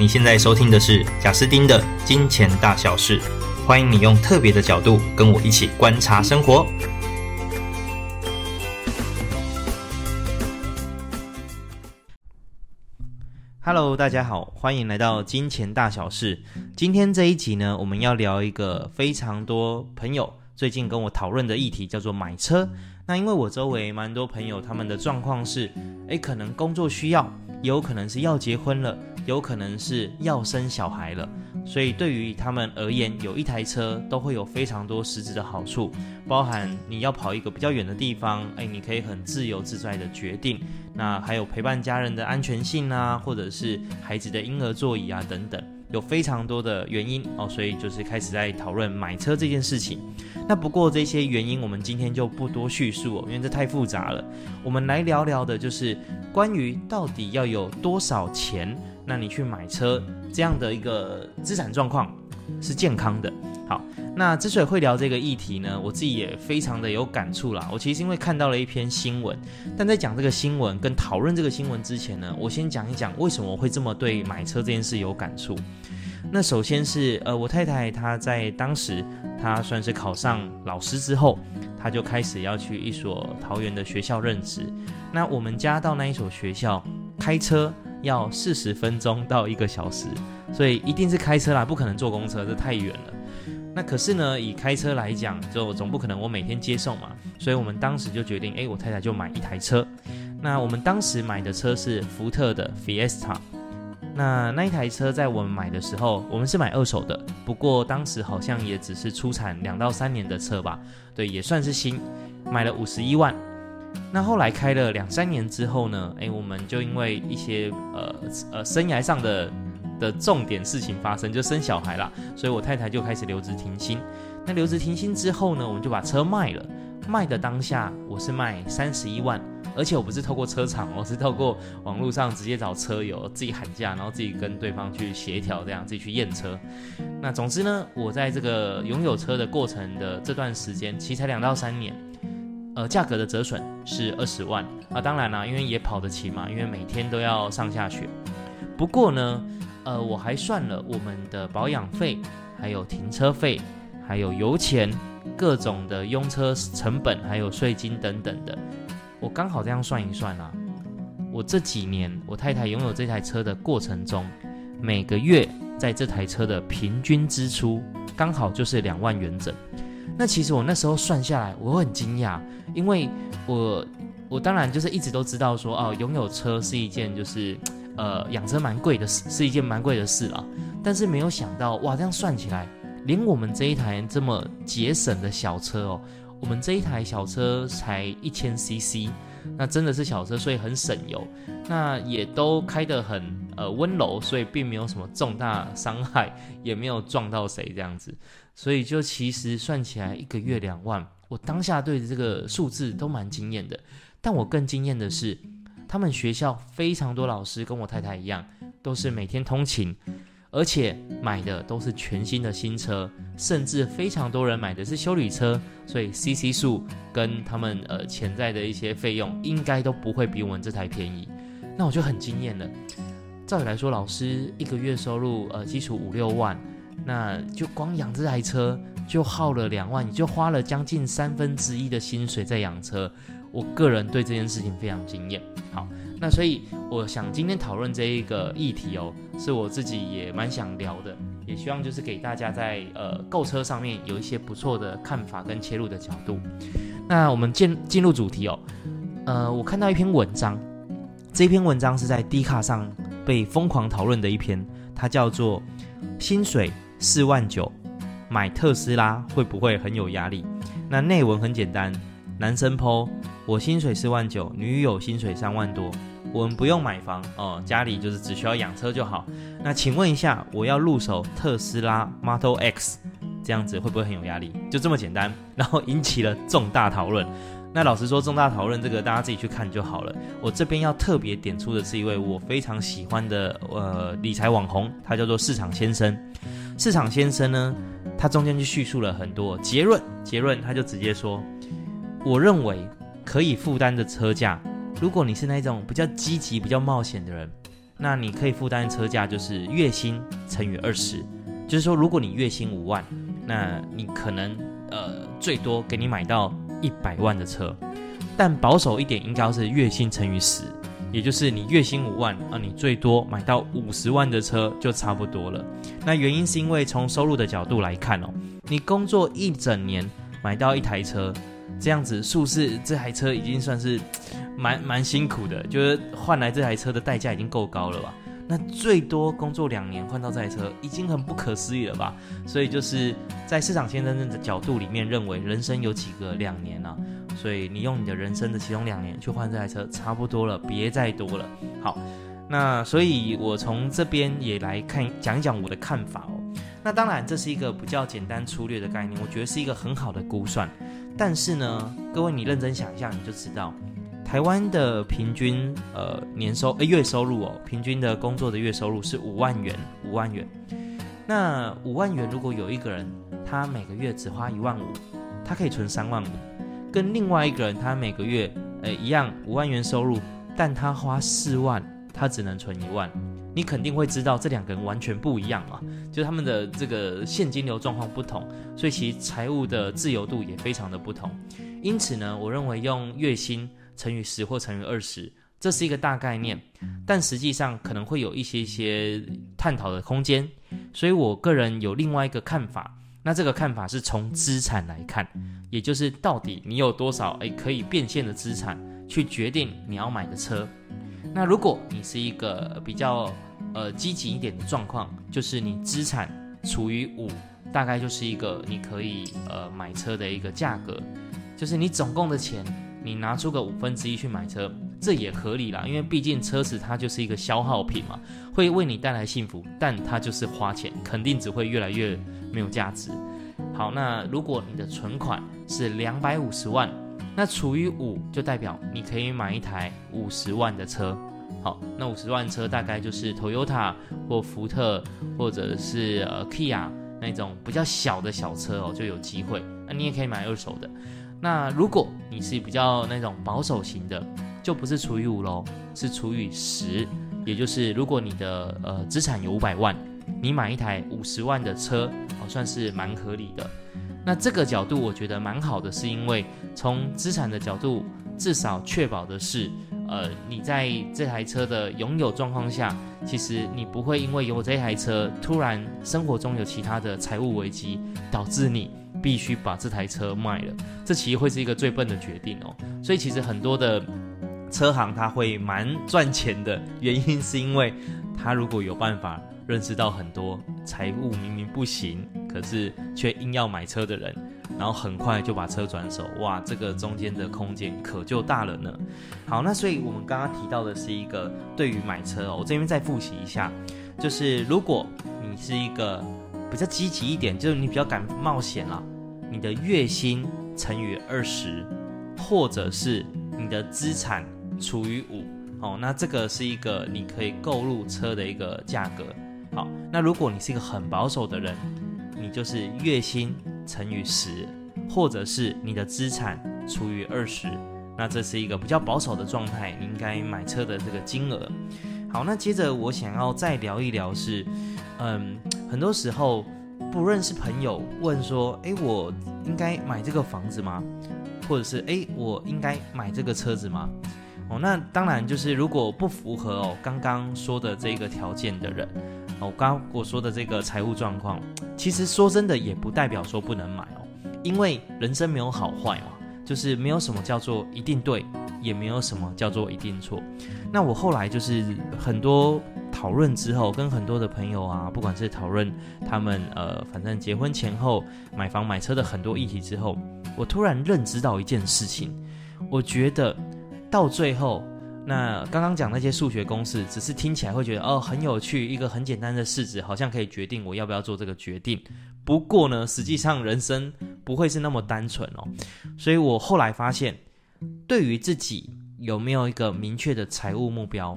你现在收听的是贾斯丁的《金钱大小事》，欢迎你用特别的角度跟我一起观察生活。Hello，大家好，欢迎来到《金钱大小事》。今天这一集呢，我们要聊一个非常多朋友最近跟我讨论的议题，叫做买车。那因为我周围蛮多朋友，他们的状况是，诶，可能工作需要，也有可能是要结婚了。有可能是要生小孩了，所以对于他们而言，有一台车都会有非常多实质的好处，包含你要跑一个比较远的地方，哎，你可以很自由自在的决定。那还有陪伴家人的安全性啊，或者是孩子的婴儿座椅啊等等，有非常多的原因哦，所以就是开始在讨论买车这件事情。那不过这些原因我们今天就不多叙述哦，因为这太复杂了。我们来聊聊的就是关于到底要有多少钱。那你去买车这样的一个资产状况是健康的。好，那之所以会聊这个议题呢，我自己也非常的有感触啦。我其实因为看到了一篇新闻，但在讲这个新闻跟讨论这个新闻之前呢，我先讲一讲为什么会这么对买车这件事有感触。那首先是呃，我太太她在当时她算是考上老师之后，她就开始要去一所桃园的学校任职。那我们家到那一所学校开车。要四十分钟到一个小时，所以一定是开车啦，不可能坐公车，这太远了。那可是呢，以开车来讲，就总不可能我每天接送嘛，所以我们当时就决定，哎，我太太就买一台车。那我们当时买的车是福特的 Fiesta。那那一台车在我们买的时候，我们是买二手的，不过当时好像也只是出产两到三年的车吧，对，也算是新，买了五十一万。那后来开了两三年之后呢，诶，我们就因为一些呃呃生涯上的的重点事情发生，就生小孩啦，所以我太太就开始留职停薪。那留职停薪之后呢，我们就把车卖了。卖的当下我是卖三十一万，而且我不是透过车厂，我是透过网络上直接找车友自己喊价，然后自己跟对方去协调，这样自己去验车。那总之呢，我在这个拥有车的过程的这段时间，其实才两到三年。呃，价格的折损是二十万啊，当然啦，因为也跑得起嘛，因为每天都要上下学。不过呢，呃，我还算了我们的保养费，还有停车费，还有油钱，各种的用车成本，还有税金等等的，我刚好这样算一算啊，我这几年我太太拥有这台车的过程中，每个月在这台车的平均支出刚好就是两万元整。那其实我那时候算下来，我很惊讶，因为我我当然就是一直都知道说哦，拥有车是一件就是呃养车蛮贵的事，是一件蛮贵的事啦。但是没有想到哇，这样算起来，连我们这一台这么节省的小车哦，我们这一台小车才一千 CC，那真的是小车，所以很省油，那也都开得很呃温柔，所以并没有什么重大伤害，也没有撞到谁这样子。所以就其实算起来一个月两万，我当下对这个数字都蛮惊艳的。但我更惊艳的是，他们学校非常多老师跟我太太一样，都是每天通勤，而且买的都是全新的新车，甚至非常多人买的是修理车，所以 CC 数跟他们呃潜在的一些费用应该都不会比我们这台便宜。那我就很惊艳了。照理来说，老师一个月收入呃基础五六万。那就光养这台车就耗了两万，你就花了将近三分之一的薪水在养车。我个人对这件事情非常惊艳。好，那所以我想今天讨论这一个议题哦，是我自己也蛮想聊的，也希望就是给大家在呃购车上面有一些不错的看法跟切入的角度。那我们进进入主题哦，呃，我看到一篇文章，这篇文章是在 D 卡上被疯狂讨论的一篇，它叫做薪水四万九，买特斯拉会不会很有压力？那内文很简单，男生剖我薪水四万九，女友薪水三万多，我们不用买房哦，家里就是只需要养车就好。那请问一下，我要入手特斯拉 Model X，这样子会不会很有压力？就这么简单，然后引起了重大讨论。那老实说，重大讨论这个大家自己去看就好了。我这边要特别点出的是一位我非常喜欢的呃理财网红，他叫做市场先生。市场先生呢，他中间就叙述了很多结论，结论他就直接说，我认为可以负担的车价，如果你是那种比较积极、比较冒险的人，那你可以负担车价就是月薪乘以二十，就是说如果你月薪五万，那你可能呃最多给你买到一百万的车，但保守一点应该是月薪乘以十，也就是你月薪五万啊，你最多买到五十万的车就差不多了。那原因是因为从收入的角度来看哦，你工作一整年买到一台车。这样子，是不是这台车已经算是蛮蛮辛苦的？就是换来这台车的代价已经够高了吧？那最多工作两年换到这台车，已经很不可思议了吧？所以就是在市场先生的角度里面认为，人生有几个两年啊？所以你用你的人生的其中两年去换这台车，差不多了，别再多了。好，那所以我从这边也来看讲一讲我的看法哦。那当然，这是一个比较简单粗略的概念，我觉得是一个很好的估算。但是呢，各位你认真想一下，你就知道，台湾的平均呃年收呃月收入哦，平均的工作的月收入是五万元，五万元。那五万元如果有一个人他每个月只花一万五，他可以存三万五，跟另外一个人他每个月呃一样五万元收入，但他花四万，他只能存一万。你肯定会知道这两个人完全不一样嘛，就他们的这个现金流状况不同，所以其财务的自由度也非常的不同。因此呢，我认为用月薪乘以十或乘以二十，这是一个大概念，但实际上可能会有一些些探讨的空间。所以我个人有另外一个看法，那这个看法是从资产来看，也就是到底你有多少诶可以变现的资产，去决定你要买的车。那如果你是一个比较呃积极一点的状况，就是你资产除以五，大概就是一个你可以呃买车的一个价格，就是你总共的钱，你拿出个五分之一去买车，这也合理啦，因为毕竟车子它就是一个消耗品嘛，会为你带来幸福，但它就是花钱，肯定只会越来越没有价值。好，那如果你的存款是两百五十万。那除以五就代表你可以买一台五十万的车，好，那五十万车大概就是 Toyota 或福特或者是呃 Kia 那种比较小的小车哦，就有机会。那你也可以买二手的。那如果你是比较那种保守型的，就不是除以五喽，是除以十，也就是如果你的呃资产有五百万，你买一台五十万的车，哦，算是蛮合理的。那这个角度我觉得蛮好的，是因为从资产的角度，至少确保的是，呃，你在这台车的拥有状况下，其实你不会因为有这台车，突然生活中有其他的财务危机，导致你必须把这台车卖了。这其实会是一个最笨的决定哦。所以其实很多的车行他会蛮赚钱的原因，是因为他如果有办法。认识到很多财务明明不行，可是却硬要买车的人，然后很快就把车转手，哇，这个中间的空间可就大了呢。好，那所以我们刚刚提到的是一个对于买车哦，我这边再复习一下，就是如果你是一个比较积极一点，就是你比较敢冒险啦，你的月薪乘以二十，或者是你的资产除以五，哦，那这个是一个你可以购入车的一个价格。好，那如果你是一个很保守的人，你就是月薪乘以十，或者是你的资产除以二十，那这是一个比较保守的状态，你应该买车的这个金额。好，那接着我想要再聊一聊是，嗯，很多时候不认识朋友问说，诶，我应该买这个房子吗？或者是，诶，我应该买这个车子吗？哦，那当然就是如果不符合哦刚刚说的这个条件的人。哦，刚刚我说的这个财务状况，其实说真的也不代表说不能买哦，因为人生没有好坏嘛，就是没有什么叫做一定对，也没有什么叫做一定错。那我后来就是很多讨论之后，跟很多的朋友啊，不管是讨论他们呃，反正结婚前后买房买车的很多议题之后，我突然认知到一件事情，我觉得到最后。那刚刚讲那些数学公式，只是听起来会觉得哦很有趣，一个很简单的式子，好像可以决定我要不要做这个决定。不过呢，实际上人生不会是那么单纯哦。所以我后来发现，对于自己有没有一个明确的财务目标，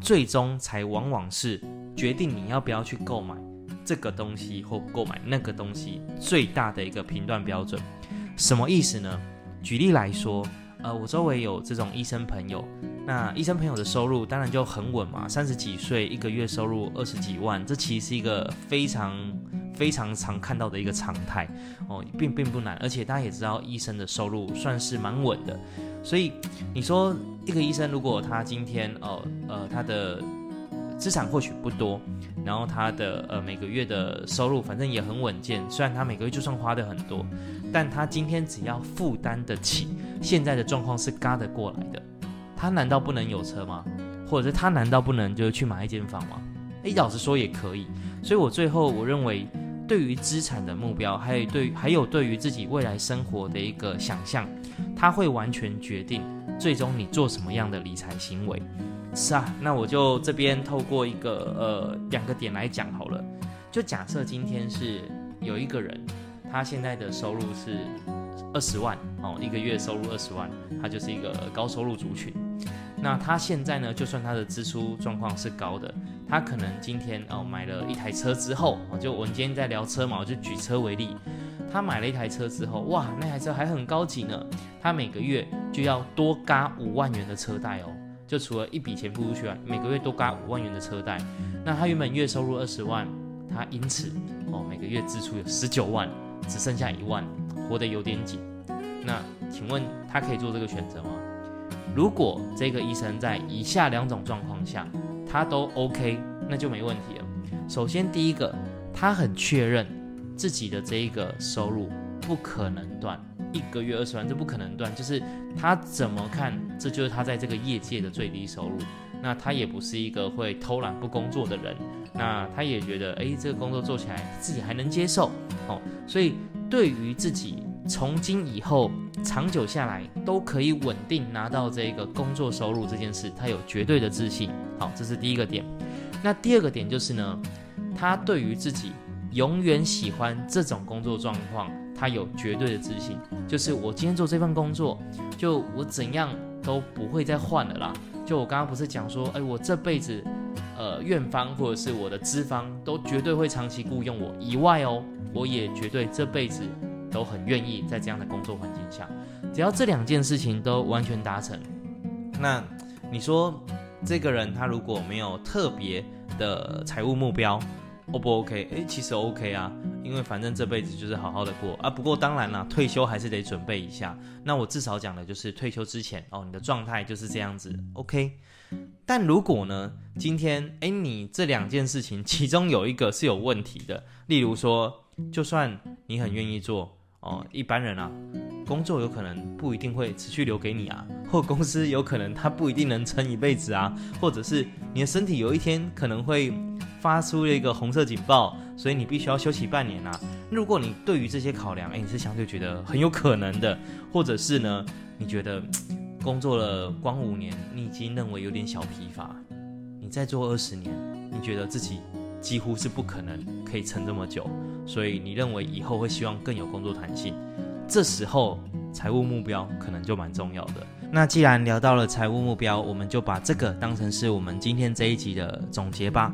最终才往往是决定你要不要去购买这个东西或购买那个东西最大的一个评断标准。什么意思呢？举例来说。呃，我周围有这种医生朋友，那医生朋友的收入当然就很稳嘛，三十几岁一个月收入二十几万，这其实是一个非常非常常看到的一个常态哦，并并不难，而且大家也知道，医生的收入算是蛮稳的，所以你说一个医生如果他今天哦呃，他的资产或许不多，然后他的呃每个月的收入反正也很稳健，虽然他每个月就算花的很多，但他今天只要负担得起，现在的状况是嘎得过来的，他难道不能有车吗？或者是他难道不能就去买一间房吗？诶，老实说也可以。所以我最后我认为，对于资产的目标，还有对还有对于自己未来生活的一个想象，他会完全决定最终你做什么样的理财行为。是啊，那我就这边透过一个呃两个点来讲好了。就假设今天是有一个人，他现在的收入是二十万哦，一个月收入二十万，他就是一个高收入族群。那他现在呢，就算他的支出状况是高的，他可能今天哦买了一台车之后，就我们今天在聊车嘛，我就举车为例，他买了一台车之后，哇，那台车还很高级呢，他每个月就要多嘎五万元的车贷哦。就除了一笔钱付出去外，每个月多嘎五万元的车贷，那他原本月收入二十万，他因此哦每个月支出有十九万，只剩下一万，活得有点紧。那请问他可以做这个选择吗？如果这个医生在以下两种状况下他都 OK，那就没问题了。首先第一个，他很确认自己的这一个收入不可能断。一个月二十万，这不可能断。就是他怎么看，这就是他在这个业界的最低收入。那他也不是一个会偷懒不工作的人。那他也觉得，哎，这个工作做起来自己还能接受。哦，所以对于自己从今以后长久下来都可以稳定拿到这个工作收入这件事，他有绝对的自信。好，这是第一个点。那第二个点就是呢，他对于自己永远喜欢这种工作状况。他有绝对的自信，就是我今天做这份工作，就我怎样都不会再换了啦。就我刚刚不是讲说，哎，我这辈子，呃，院方或者是我的资方都绝对会长期雇佣我。以外哦，我也绝对这辈子都很愿意在这样的工作环境下，只要这两件事情都完全达成，那你说这个人他如果没有特别的财务目标，O 不 OK？哎，其实 OK 啊。因为反正这辈子就是好好的过啊，不过当然啦，退休还是得准备一下。那我至少讲的就是退休之前哦，你的状态就是这样子，OK。但如果呢，今天诶，你这两件事情其中有一个是有问题的，例如说，就算你很愿意做哦，一般人啊，工作有可能不一定会持续留给你啊，或公司有可能他不一定能撑一辈子啊，或者是你的身体有一天可能会。发出了一个红色警报，所以你必须要休息半年啊。如果你对于这些考量，诶，你是相对觉得很有可能的，或者是呢，你觉得 工作了光五年，你已经认为有点小疲乏，你再做二十年，你觉得自己几乎是不可能可以撑这么久，所以你认为以后会希望更有工作弹性，这时候财务目标可能就蛮重要的。那既然聊到了财务目标，我们就把这个当成是我们今天这一集的总结吧。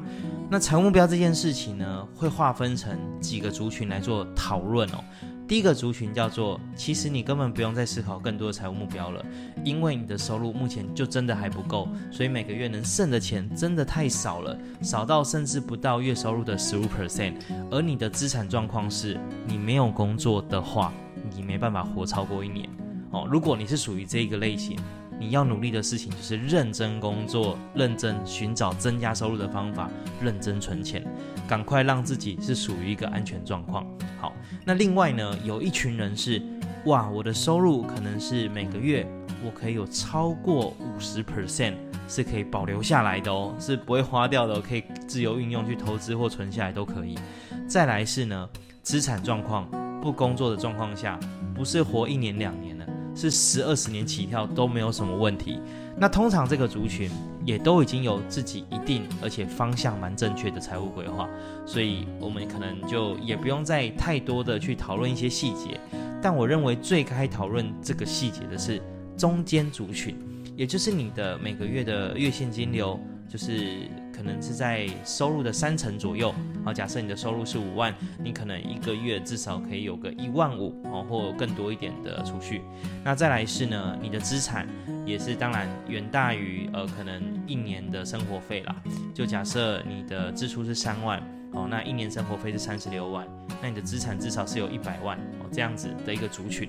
那财务目标这件事情呢，会划分成几个族群来做讨论哦。第一个族群叫做，其实你根本不用再思考更多的财务目标了，因为你的收入目前就真的还不够，所以每个月能剩的钱真的太少了，少到甚至不到月收入的十五 percent。而你的资产状况是，你没有工作的话，你没办法活超过一年。哦，如果你是属于这一个类型，你要努力的事情就是认真工作，认真寻找增加收入的方法，认真存钱，赶快让自己是属于一个安全状况。好，那另外呢，有一群人是，哇，我的收入可能是每个月我可以有超过五十 percent 是可以保留下来的哦，是不会花掉的，可以自由运用去投资或存下来都可以。再来是呢，资产状况不工作的状况下，不是活一年两年的。是十二十年起跳都没有什么问题。那通常这个族群也都已经有自己一定而且方向蛮正确的财务规划，所以我们可能就也不用再太多的去讨论一些细节。但我认为最该讨论这个细节的是中间族群，也就是你的每个月的月现金流，就是可能是在收入的三成左右。好，假设你的收入是五万，你可能一个月至少可以有个一万五哦，或更多一点的储蓄。那再来是呢，你的资产也是当然远大于呃可能一年的生活费啦。就假设你的支出是三万哦，那一年生活费是三十六万，那你的资产至少是有一百万哦，这样子的一个族群。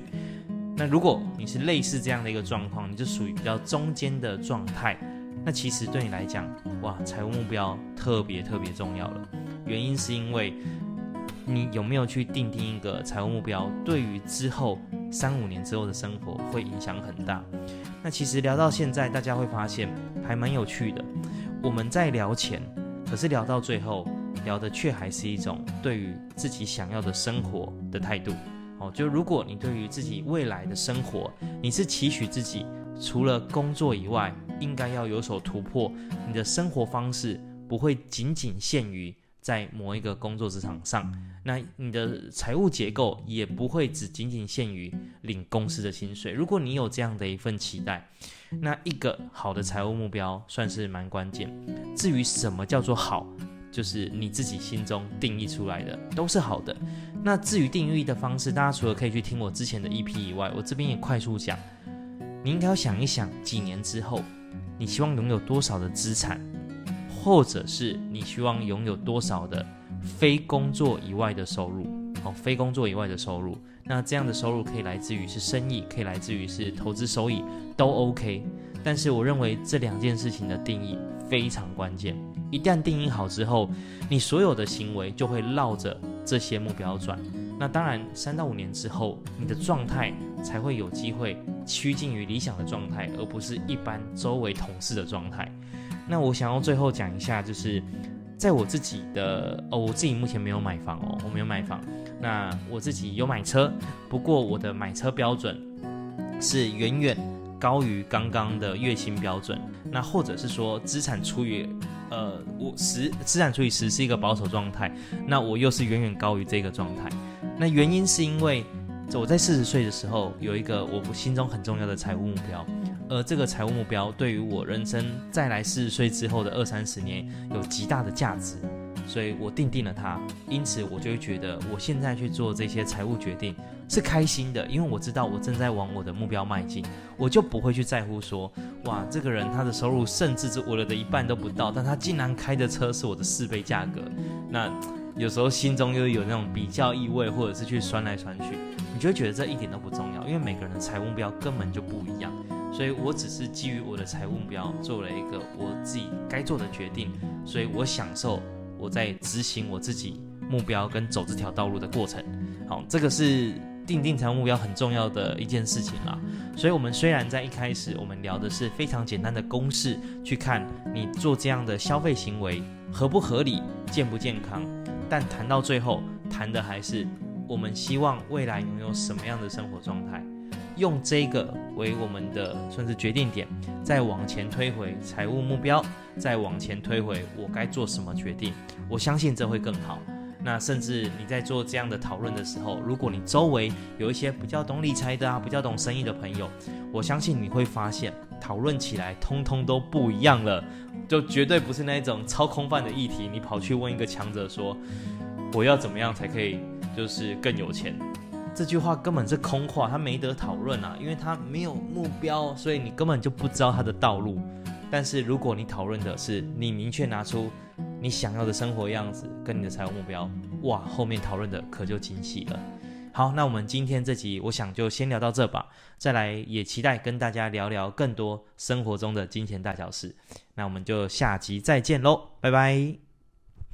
那如果你是类似这样的一个状况，你就属于比较中间的状态。那其实对你来讲，哇，财务目标特别特别重要了。原因是因为你有没有去定定一个财务目标，对于之后三五年之后的生活会影响很大。那其实聊到现在，大家会发现还蛮有趣的。我们在聊钱，可是聊到最后，聊的却还是一种对于自己想要的生活的态度。哦，就如果你对于自己未来的生活，你是期许自己除了工作以外，应该要有所突破，你的生活方式不会仅仅限于在某一个工作职场上，那你的财务结构也不会只仅仅限于领公司的薪水。如果你有这样的一份期待，那一个好的财务目标算是蛮关键。至于什么叫做好，就是你自己心中定义出来的都是好的。那至于定义的方式，大家除了可以去听我之前的 EP 以外，我这边也快速讲，你应该要想一想，几年之后。你希望拥有多少的资产，或者是你希望拥有多少的非工作以外的收入？哦，非工作以外的收入，那这样的收入可以来自于是生意，可以来自于是投资收益，都 OK。但是我认为这两件事情的定义非常关键，一旦定义好之后，你所有的行为就会绕着这些目标转。那当然，三到五年之后，你的状态才会有机会趋近于理想的状态，而不是一般周围同事的状态。那我想要最后讲一下，就是在我自己的哦，我自己目前没有买房哦，我没有买房。那我自己有买车，不过我的买车标准是远远高于刚刚的月薪标准。那或者是说，资产除以呃我十，资产除以十是一个保守状态，那我又是远远高于这个状态。那原因是因为，我在四十岁的时候有一个我心中很重要的财务目标，而这个财务目标对于我人生再来四十岁之后的二三十年有极大的价值，所以我定定了它。因此，我就会觉得我现在去做这些财务决定是开心的，因为我知道我正在往我的目标迈进，我就不会去在乎说，哇，这个人他的收入甚至是我的一半都不到，但他竟然开的车是我的四倍价格，那。有时候心中又有那种比较意味，或者是去酸来酸去，你就会觉得这一点都不重要，因为每个人的财务目标根本就不一样。所以我只是基于我的财务目标做了一个我自己该做的决定，所以我享受我在执行我自己目标跟走这条道路的过程。好，这个是定定财务目标很重要的一件事情啦。所以，我们虽然在一开始我们聊的是非常简单的公式，去看你做这样的消费行为合不合理、健不健康。但谈到最后，谈的还是我们希望未来拥有什么样的生活状态，用这个为我们的算是决定点，再往前推回财务目标，再往前推回我该做什么决定。我相信这会更好。那甚至你在做这样的讨论的时候，如果你周围有一些比较懂理财的啊，比较懂生意的朋友，我相信你会发现讨论起来通通都不一样了。就绝对不是那种超空泛的议题，你跑去问一个强者说，我要怎么样才可以就是更有钱？这句话根本是空话，他没得讨论啊，因为他没有目标，所以你根本就不知道他的道路。但是如果你讨论的是你明确拿出你想要的生活样子跟你的财务目标，哇，后面讨论的可就精细了。好，那我们今天这集，我想就先聊到这吧。再来，也期待跟大家聊聊更多生活中的金钱大小事。那我们就下集再见喽，拜拜。